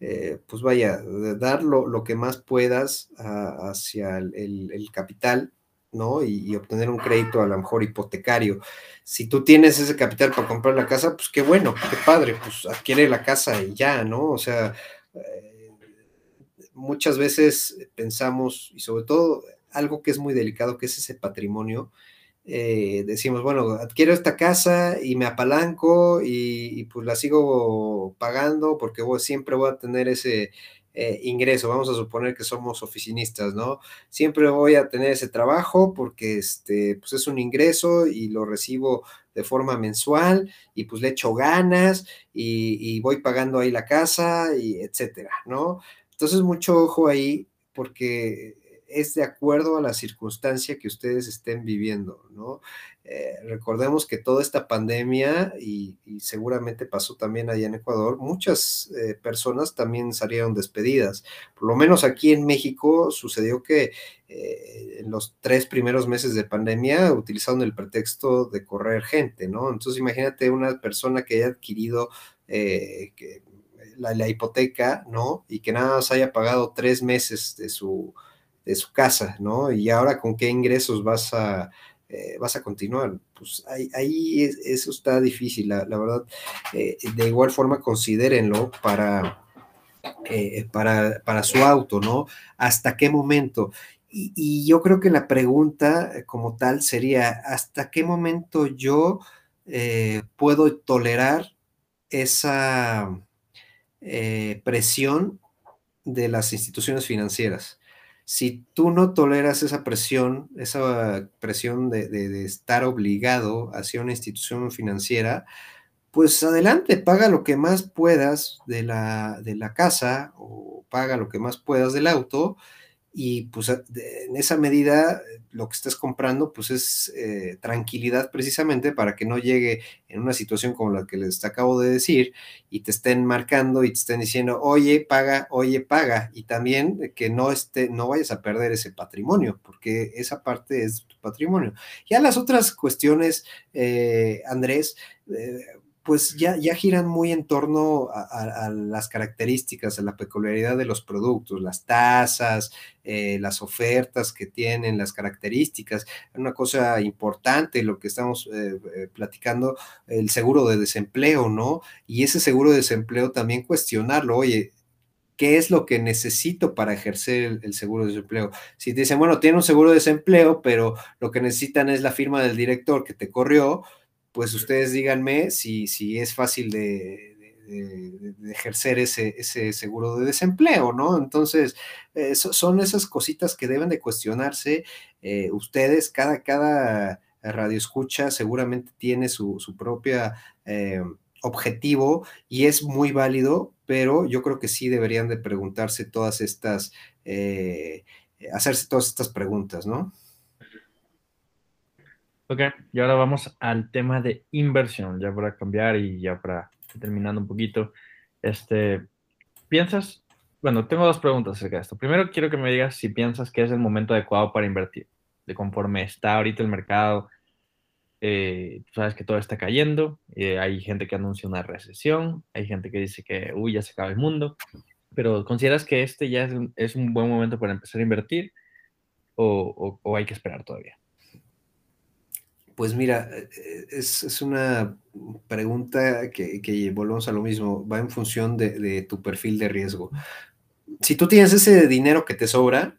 eh, pues vaya, dar lo, que más puedas hacia el, capital, ¿no? Y, obtener un crédito a lo mejor hipotecario. Si tú tienes ese capital para comprar la casa, pues qué bueno, qué padre, pues adquiere la casa y ya, ¿no? O sea, eh, muchas veces pensamos, y sobre todo algo que es muy delicado, que es ese patrimonio, eh, decimos, bueno, adquiero esta casa y me apalanco y, pues la sigo pagando porque siempre voy a tener ese eh, ingreso. Vamos a suponer que somos oficinistas, ¿no? Siempre voy a tener ese trabajo porque este, pues es un ingreso y lo recibo de forma mensual y pues le echo ganas y, y voy pagando ahí la casa y etcétera, ¿no? Entonces, mucho ojo ahí porque es de acuerdo a la circunstancia que ustedes estén viviendo, ¿no? Eh, recordemos que toda esta pandemia, y, seguramente pasó también allá en Ecuador, muchas eh, personas también salieron despedidas. Por lo menos aquí en México sucedió que eh, en los tres primeros meses de pandemia utilizaron el pretexto de correr gente, ¿no? Entonces imagínate una persona que haya adquirido la, la, hipoteca, ¿no? Y que nada más haya pagado tres meses de su de su casa, ¿no? Y ahora con qué ingresos vas a, eh, vas a continuar. Pues ahí, eso está difícil, la, verdad. Eh, de igual forma, considérenlo para, eh, para, para, su auto, ¿no? ¿Hasta qué momento? Y, yo creo que la pregunta como tal sería, ¿hasta qué momento yo puedo tolerar esa presión de las instituciones financieras? Si tú no toleras esa presión, esa presión de, estar obligado hacia una institución financiera, pues adelante, paga lo que más puedas de la, de la casa o paga lo que más puedas del auto y pues en esa medida lo que estás comprando pues es eh, tranquilidad precisamente para que no llegue en una situación como la que les acabo de decir y te estén marcando y te estén diciendo oye paga oye paga y también que no esté no vayas a perder ese patrimonio porque esa parte es tu patrimonio. Ya las otras cuestiones eh, Andrés eh, pues ya, giran muy en torno a, las características, a la peculiaridad de los productos, las tasas, eh, las ofertas que tienen, las características. Una cosa importante, lo que estamos eh, eh, platicando, el seguro de desempleo, ¿no? Y ese seguro de desempleo también cuestionarlo, oye, ¿qué es lo que necesito para ejercer el, el, seguro de desempleo? Si te dicen, bueno, tiene un seguro de desempleo, pero lo que necesitan es la firma del director que te corrió, pues ustedes díganme si, si es fácil de, ejercer ese, ese, seguro de desempleo, ¿no? Entonces, eh, son esas cositas que deben de cuestionarse eh, ustedes, cada, cada radio escucha seguramente tiene su, propia... Eh, objetivo y es muy válido, pero yo creo que sí deberían de preguntarse todas estas, hacerse todas estas preguntas, ¿no? Ok, y ahora vamos al tema de inversión, ya para cambiar y ya para terminando un poquito. Este, ¿piensas? Bueno, tengo dos preguntas acerca de esto. Primero, quiero que me digas si piensas que es el momento adecuado para invertir, de conforme está ahorita el mercado, eh, sabes que todo está cayendo, eh, hay gente que anuncia una recesión, hay gente que dice que, uy, ya se acaba el mundo, pero ¿consideras que este ya es un, buen momento para empezar a invertir o, hay que esperar todavía? Pues mira, eh, es, una pregunta que, volvemos a lo mismo, va en función de, tu perfil de riesgo. Si tú tienes ese dinero que te sobra,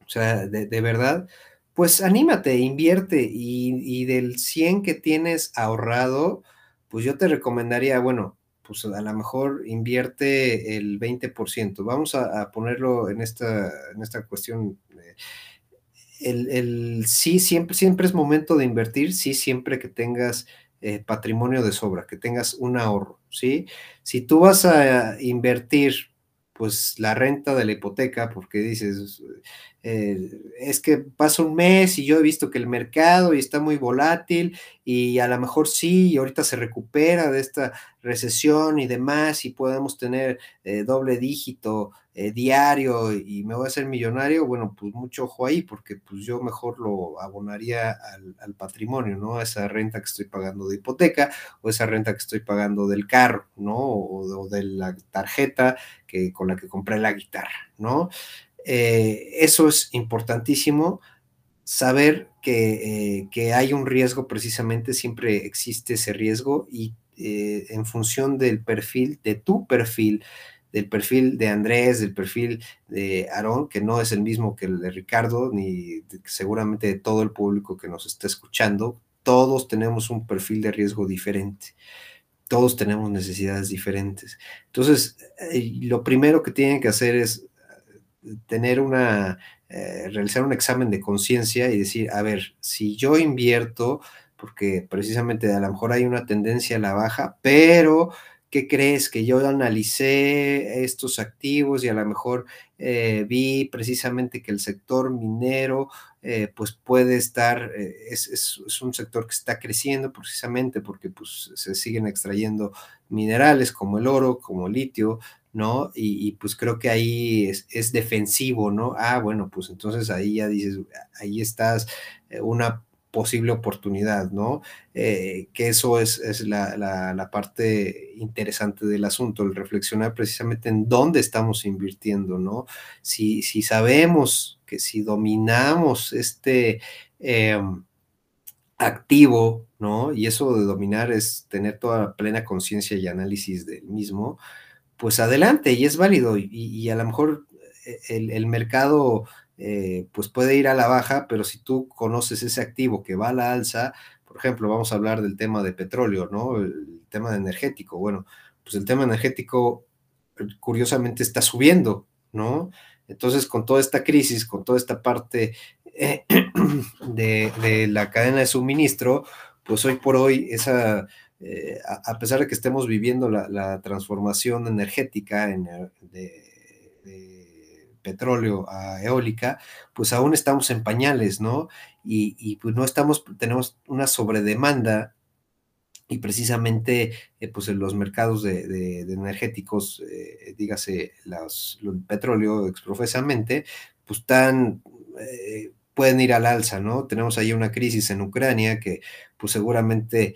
o sea, de, de verdad, pues anímate, invierte y, del 100 que tienes ahorrado, pues yo te recomendaría, bueno, pues a lo mejor invierte el 20%. Vamos a, ponerlo en esta, en esta cuestión. El, sí, siempre, siempre es momento de invertir, sí, siempre que tengas eh, patrimonio de sobra, que tengas un ahorro, ¿sí? Si tú vas a invertir pues la renta de la hipoteca, porque dices, eh, es que pasa un mes y yo he visto que el mercado y está muy volátil y a lo mejor sí, y ahorita se recupera de esta recesión y demás y podemos tener eh, doble dígito eh, diario y me voy a hacer millonario, bueno, pues mucho ojo ahí porque pues yo mejor lo abonaría al, patrimonio, ¿no? Esa renta que estoy pagando de hipoteca o esa renta que estoy pagando del carro, ¿no? O, de la tarjeta que, con la que compré la guitarra, ¿no? Eh, eso es importantísimo, saber que, eh, que, hay un riesgo precisamente, siempre existe ese riesgo y en función del perfil, de tu perfil, del perfil de Andrés, del perfil de Aarón, que no es el mismo que el de Ricardo, ni seguramente de todo el público que nos está escuchando, todos tenemos un perfil de riesgo diferente. Todos tenemos necesidades diferentes. Entonces, eh, lo primero que tienen que hacer es eh, tener una, eh, realizar un examen de conciencia y decir, a ver, si yo invierto, porque precisamente a lo mejor hay una tendencia a la baja, pero ¿qué crees? Que yo analicé estos activos y a lo mejor eh, vi precisamente que el sector minero eh, pues puede estar, eh, es, un sector que está creciendo precisamente porque pues se siguen extrayendo minerales como el oro, como el litio, ¿no? Y, pues creo que ahí es, es, defensivo, ¿no? Ah, bueno, pues entonces ahí ya dices, ahí estás una posible oportunidad, ¿no? Eh, que eso es, la, parte interesante del asunto, el reflexionar precisamente en dónde estamos invirtiendo, ¿no? Si, si sabemos que si dominamos este em, activo, ¿no? Y eso de dominar es tener toda plena conciencia y análisis del mismo, pues adelante, y es válido, y, a lo mejor eh, el mercado eh, pues puede ir a la baja, pero si tú conoces ese activo que va a la alza, por ejemplo, vamos a hablar del tema de petróleo, ¿no? El tema de energético. Bueno, pues el tema energético eh, curiosamente está subiendo, ¿no? Entonces, con toda esta crisis, con toda esta parte eh, de, la cadena de suministro, pues hoy por hoy esa, a, pesar de que estemos viviendo la, transformación energética en, de petróleo a eólica, pues aún estamos en pañales, ¿no? Y, pues no estamos, tenemos una sobredemanda y precisamente eh, pues en los mercados de, energéticos, eh, dígase los, el petróleo exprofesamente, pues están, eh, pueden ir al alza, ¿no? Tenemos ahí una crisis en Ucrania que pues seguramente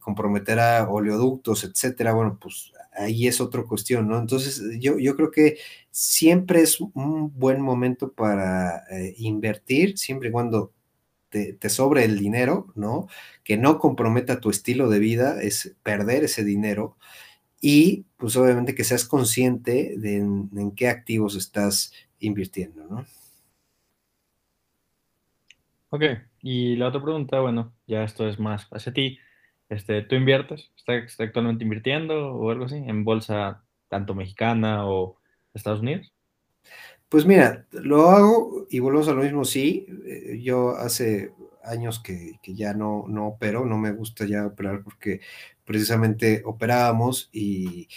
comprometerá oleoductos, etcétera. Bueno, pues ahí es otra cuestión, ¿no? Entonces, yo, yo creo que siempre es un buen momento para eh, invertir, siempre y cuando te, sobre el dinero, ¿no? Que no comprometa tu estilo de vida, es perder ese dinero y pues obviamente que seas consciente de en, qué activos estás invirtiendo, ¿no? Ok, y la otra pregunta, bueno, ya esto es más hacia ti. Este, ¿Tú inviertes? ¿Estás actualmente invirtiendo o algo así en bolsa tanto mexicana o Estados Unidos? Pues mira, lo hago y volvemos a lo mismo, sí. Eh, yo hace años que, ya no, no opero, no me gusta ya operar porque precisamente operábamos y,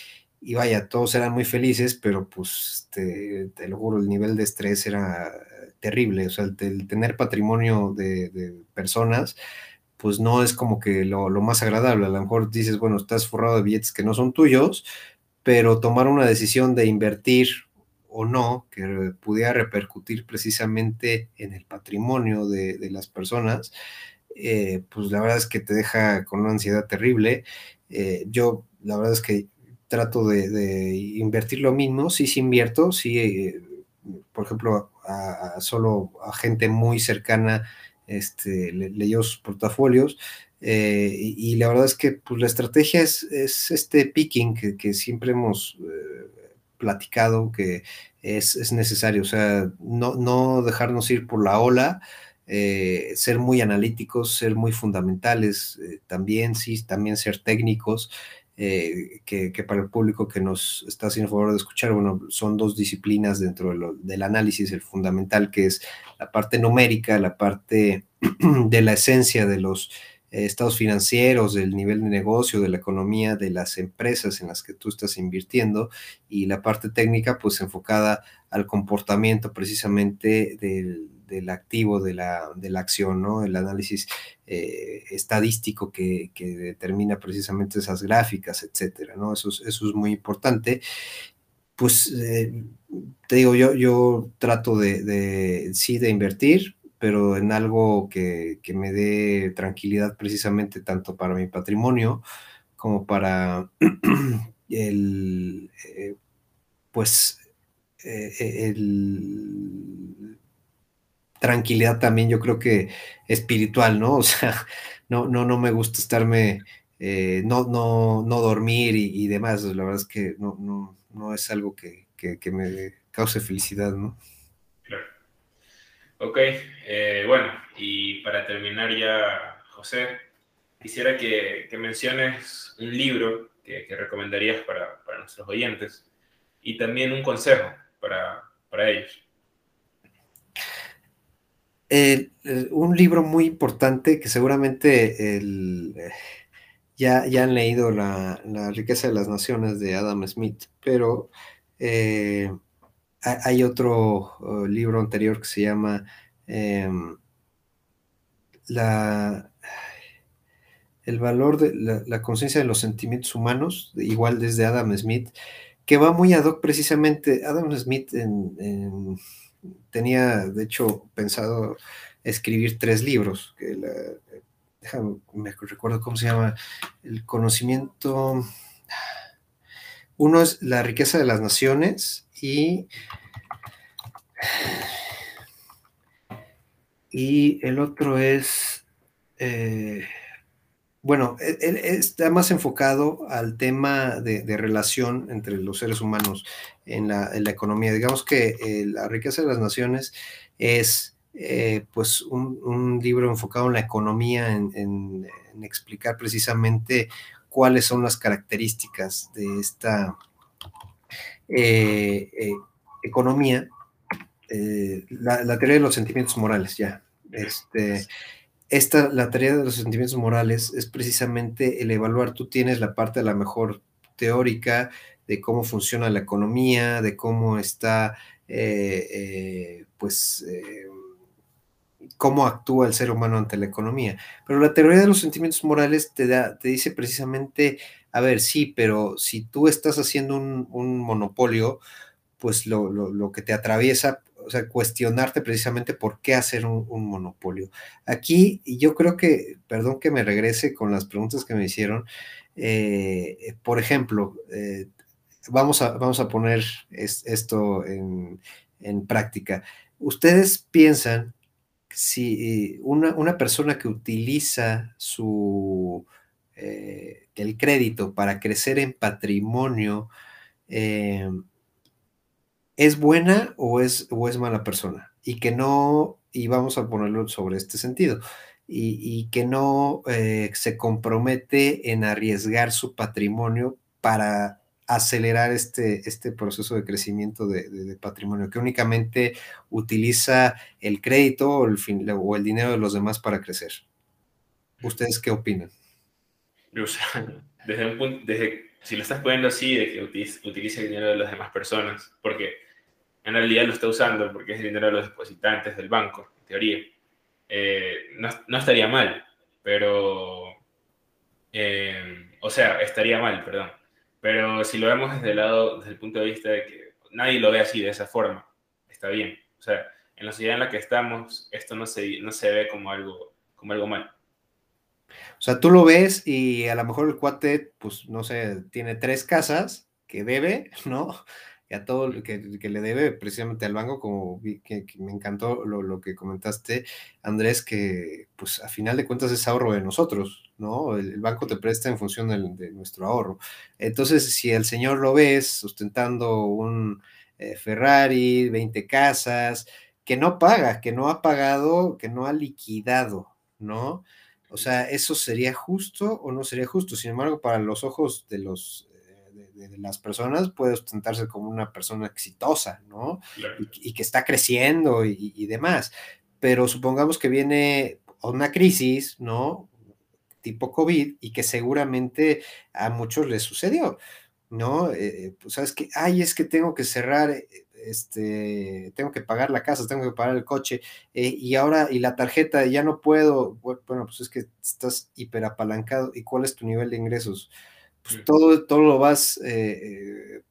vaya, todos eran muy felices, pero pues te, te, lo juro, el nivel de estrés era terrible, o sea, el, tener patrimonio de, personas, pues no es como que lo, lo, más agradable, a lo mejor dices, bueno, estás forrado de billetes que no son tuyos, pero tomar una decisión de invertir o no, que pudiera repercutir precisamente en el patrimonio de, las personas, eh, pues la verdad es que te deja con una ansiedad terrible. Eh, yo, la verdad es que trato de, invertir lo mismo, sí, sí invierto, sí, eh, por ejemplo, solo a gente muy cercana, este, le, leyó sus portafolios, y, la verdad es que pues, la estrategia es, este picking que, siempre hemos platicado que es, necesario, o sea, no, no, dejarnos ir por la ola, eh, ser muy analíticos, ser muy fundamentales, eh, también, sí, también ser técnicos, eh, que, para el público que nos está haciendo favor de escuchar, bueno, son dos disciplinas dentro del análisis, el fundamental, que es la parte numérica, la parte de la esencia de los estados financieros, del nivel de negocio, de la economía, de las empresas en las que tú estás invirtiendo y la parte técnica pues enfocada al comportamiento precisamente del, activo de la, de la, acción, ¿no? El análisis eh, estadístico que, determina precisamente esas gráficas, etcétera, ¿no? Eso es, eso es muy importante. Pues eh, te digo, yo, yo trato de, sí, de invertir, pero en algo que, me dé tranquilidad precisamente tanto para mi patrimonio como para el, eh, pues, el tranquilidad también yo creo que espiritual, ¿no? O sea, no, no, no me gusta estarme, no, no, no dormir y, demás, la verdad es que no, no, no es algo que, que me cause felicidad, ¿no? Ok, eh, bueno, y para terminar ya, José, quisiera que, menciones un libro que, recomendarías para, nuestros oyentes y también un consejo para, ellos. Un libro muy importante que seguramente ya, ya han leído la, riqueza de las naciones de Adam Smith, pero eh, hay otro libro anterior que se llama em, la, El valor de la, conciencia de los sentimientos humanos, igual desde Adam Smith, que va muy ad hoc precisamente. Adam Smith tenía, de hecho, pensado escribir tres libros. Que déjame, me recuerdo cómo se llama. El conocimiento. Uno es la riqueza de las naciones, y, y el otro es, eh, bueno, él, e, está más enfocado al tema de, relación entre los seres humanos en la, economía. Digamos que eh, la riqueza de las naciones es eh, pues un, libro enfocado en la economía, en, explicar precisamente cuáles son las características de esta eh, economía, eh, la, teoría de los sentimientos morales, ya. Este, esta, la teoría de los sentimientos morales es precisamente el evaluar, tú tienes la parte a la mejor teórica de cómo funciona la economía, de cómo está, pues, cómo actúa el ser humano ante la economía. Pero la teoría de los sentimientos morales te, da, te dice precisamente a ver, sí, pero si tú estás haciendo un, monopolio, pues lo, que te atraviesa, o sea, cuestionarte precisamente por qué hacer un, monopolio. Aquí yo creo que, perdón que me regrese con las preguntas que me hicieron, eh, por ejemplo, eh, vamos, a, vamos a poner esto en, práctica. ¿Ustedes piensan si una, una persona que utiliza su eh, el crédito para crecer en patrimonio eh, es buena o es, o es mala persona y que no, y vamos a ponerlo sobre este sentido, y, que no eh, se compromete en arriesgar su patrimonio para acelerar este, este proceso de crecimiento de, patrimonio, que únicamente utiliza el crédito o el, fin, o el dinero de los demás para crecer. ¿Ustedes qué opinan? desde un punto, desde, si lo estás poniendo así, de que utilice, el dinero de las demás personas, porque en realidad lo está usando porque es el dinero de los depositantes del banco, en teoría, eh, no, no, estaría mal, pero, eh, o sea, estaría mal, perdón pero si lo vemos desde el lado, desde el punto de vista de que nadie lo ve así, de esa forma, está bien. O sea, en la sociedad en la que estamos, esto no se, no se ve como algo, como algo mal. O sea, tú lo ves y a lo mejor el cuate, pues no sé, tiene tres casas que debe, ¿no? Y a todo lo que, que, le debe precisamente al banco, como que, me encantó lo, lo, que comentaste, Andrés, que pues a final de cuentas es ahorro de nosotros, ¿no? El, banco te presta en función de nuestro ahorro. Entonces, si el señor lo ves sustentando un eh, Ferrari, 20 casas, que no paga, que no ha pagado, que no ha liquidado, ¿no? O sea, ¿eso sería justo o no sería justo? Sin embargo, para los ojos de los de, las personas puede ostentarse como una persona exitosa, ¿no? Y, que está creciendo y, y, demás. Pero supongamos que viene una crisis, ¿no? tipo COVID y que seguramente a muchos les sucedió, ¿no? Eh, pues sabes que, ay, es que tengo que cerrar, eh, este, tengo que pagar la casa, tengo que pagar el coche eh, y ahora, y la tarjeta, ya no puedo, bueno, pues es que estás hiperapalancado y cuál es tu nivel de ingresos. Pues todo, todo lo vas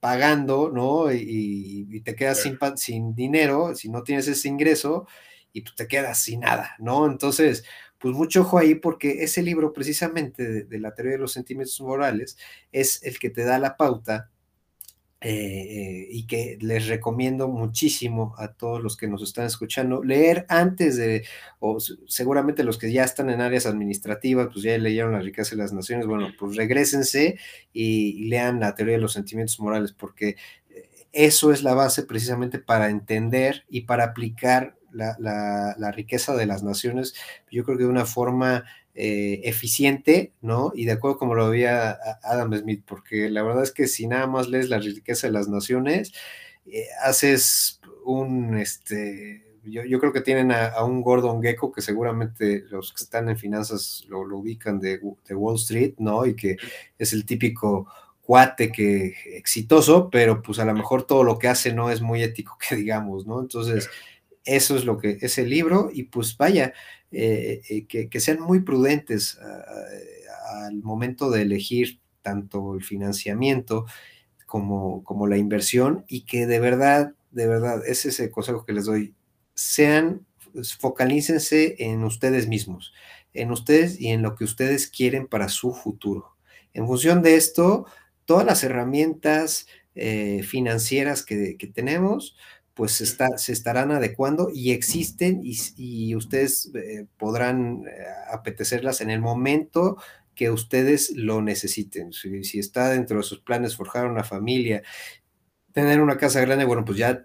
pagando, ¿no? Y, te quedas sin, sin dinero, si no tienes ese ingreso, y pues te quedas sin nada, ¿no? Entonces, pues mucho ojo ahí porque ese libro precisamente de, la teoría de los sentimientos morales es el que te da la pauta eh, y que les recomiendo muchísimo a todos los que nos están escuchando leer antes de, o seguramente los que ya están en áreas administrativas, pues ya leyeron La riqueza de las naciones, bueno, pues regresense y lean la teoría de los sentimientos morales porque eh, eso es la base precisamente para entender y para aplicar la, riqueza de las naciones, yo creo que de una forma eh, eficiente, ¿no? Y de acuerdo como lo veía Adam Smith, porque la verdad es que si nada más lees la riqueza de las naciones, eh, haces un, este, yo, creo que tienen a, un Gordon Gecko que seguramente los que están en finanzas lo, ubican de, Wall Street, ¿no? Y que es el típico cuate que exitoso, pero pues a lo mejor todo lo que hace no es muy ético que digamos, ¿no? Entonces, eso es lo que es el libro y pues vaya, eh, eh, que, sean muy prudentes ah, al momento de elegir tanto el financiamiento como, como la inversión y que de verdad, de verdad, ese es el consejo que les doy, sean, focalícense en ustedes mismos, en ustedes y en lo que ustedes quieren para su futuro. En función de esto, todas las herramientas eh, financieras que tenemos, pues se, estarán adecuando y existen y, ustedes eh, podrán eh, apetecerlas en el momento que ustedes lo necesiten. Si, está dentro de sus planes forjar una familia, tener una casa grande, bueno, pues ya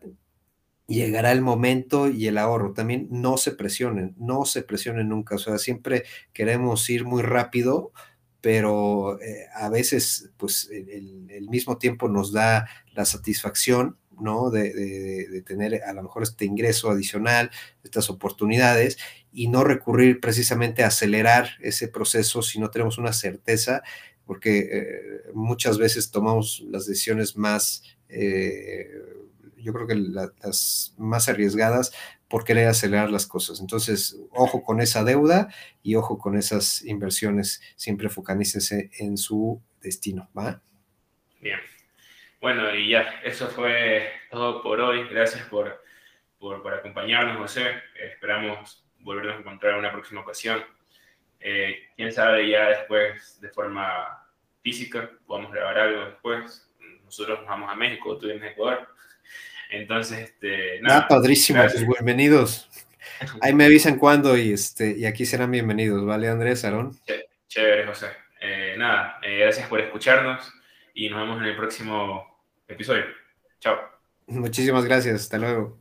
llegará el momento y el ahorro. También no se presionen, no se presionen nunca. O sea, siempre queremos ir muy rápido, pero eh, a veces, pues el mismo tiempo nos da la satisfacción ¿no? De, tener a lo mejor este ingreso adicional, estas oportunidades y no recurrir precisamente a acelerar ese proceso si no tenemos una certeza, porque eh, muchas veces tomamos las decisiones más, eh, yo creo que las más arriesgadas por querer acelerar las cosas. Entonces, ojo con esa deuda y ojo con esas inversiones, siempre focalícense en su destino, ¿va? Bien. Bueno, y ya, eso fue todo por hoy. Gracias por, por, acompañarnos, José. esperamos volvernos a encontrar en una próxima ocasión. Eh, quién sabe, ya después, de forma física, podamos grabar algo después. Nosotros nos vamos a México, tú vienes a Ecuador. Entonces, este, nada. Ah, padrísimo, pues bienvenidos. Ahí me avisan cuándo y, este, y aquí serán bienvenidos, ¿vale, Andrés, Aarón? Chévere, José. Eh, nada, eh, gracias por escucharnos y nos vemos en el próximo episodio. Chao. Muchísimas gracias. Hasta luego.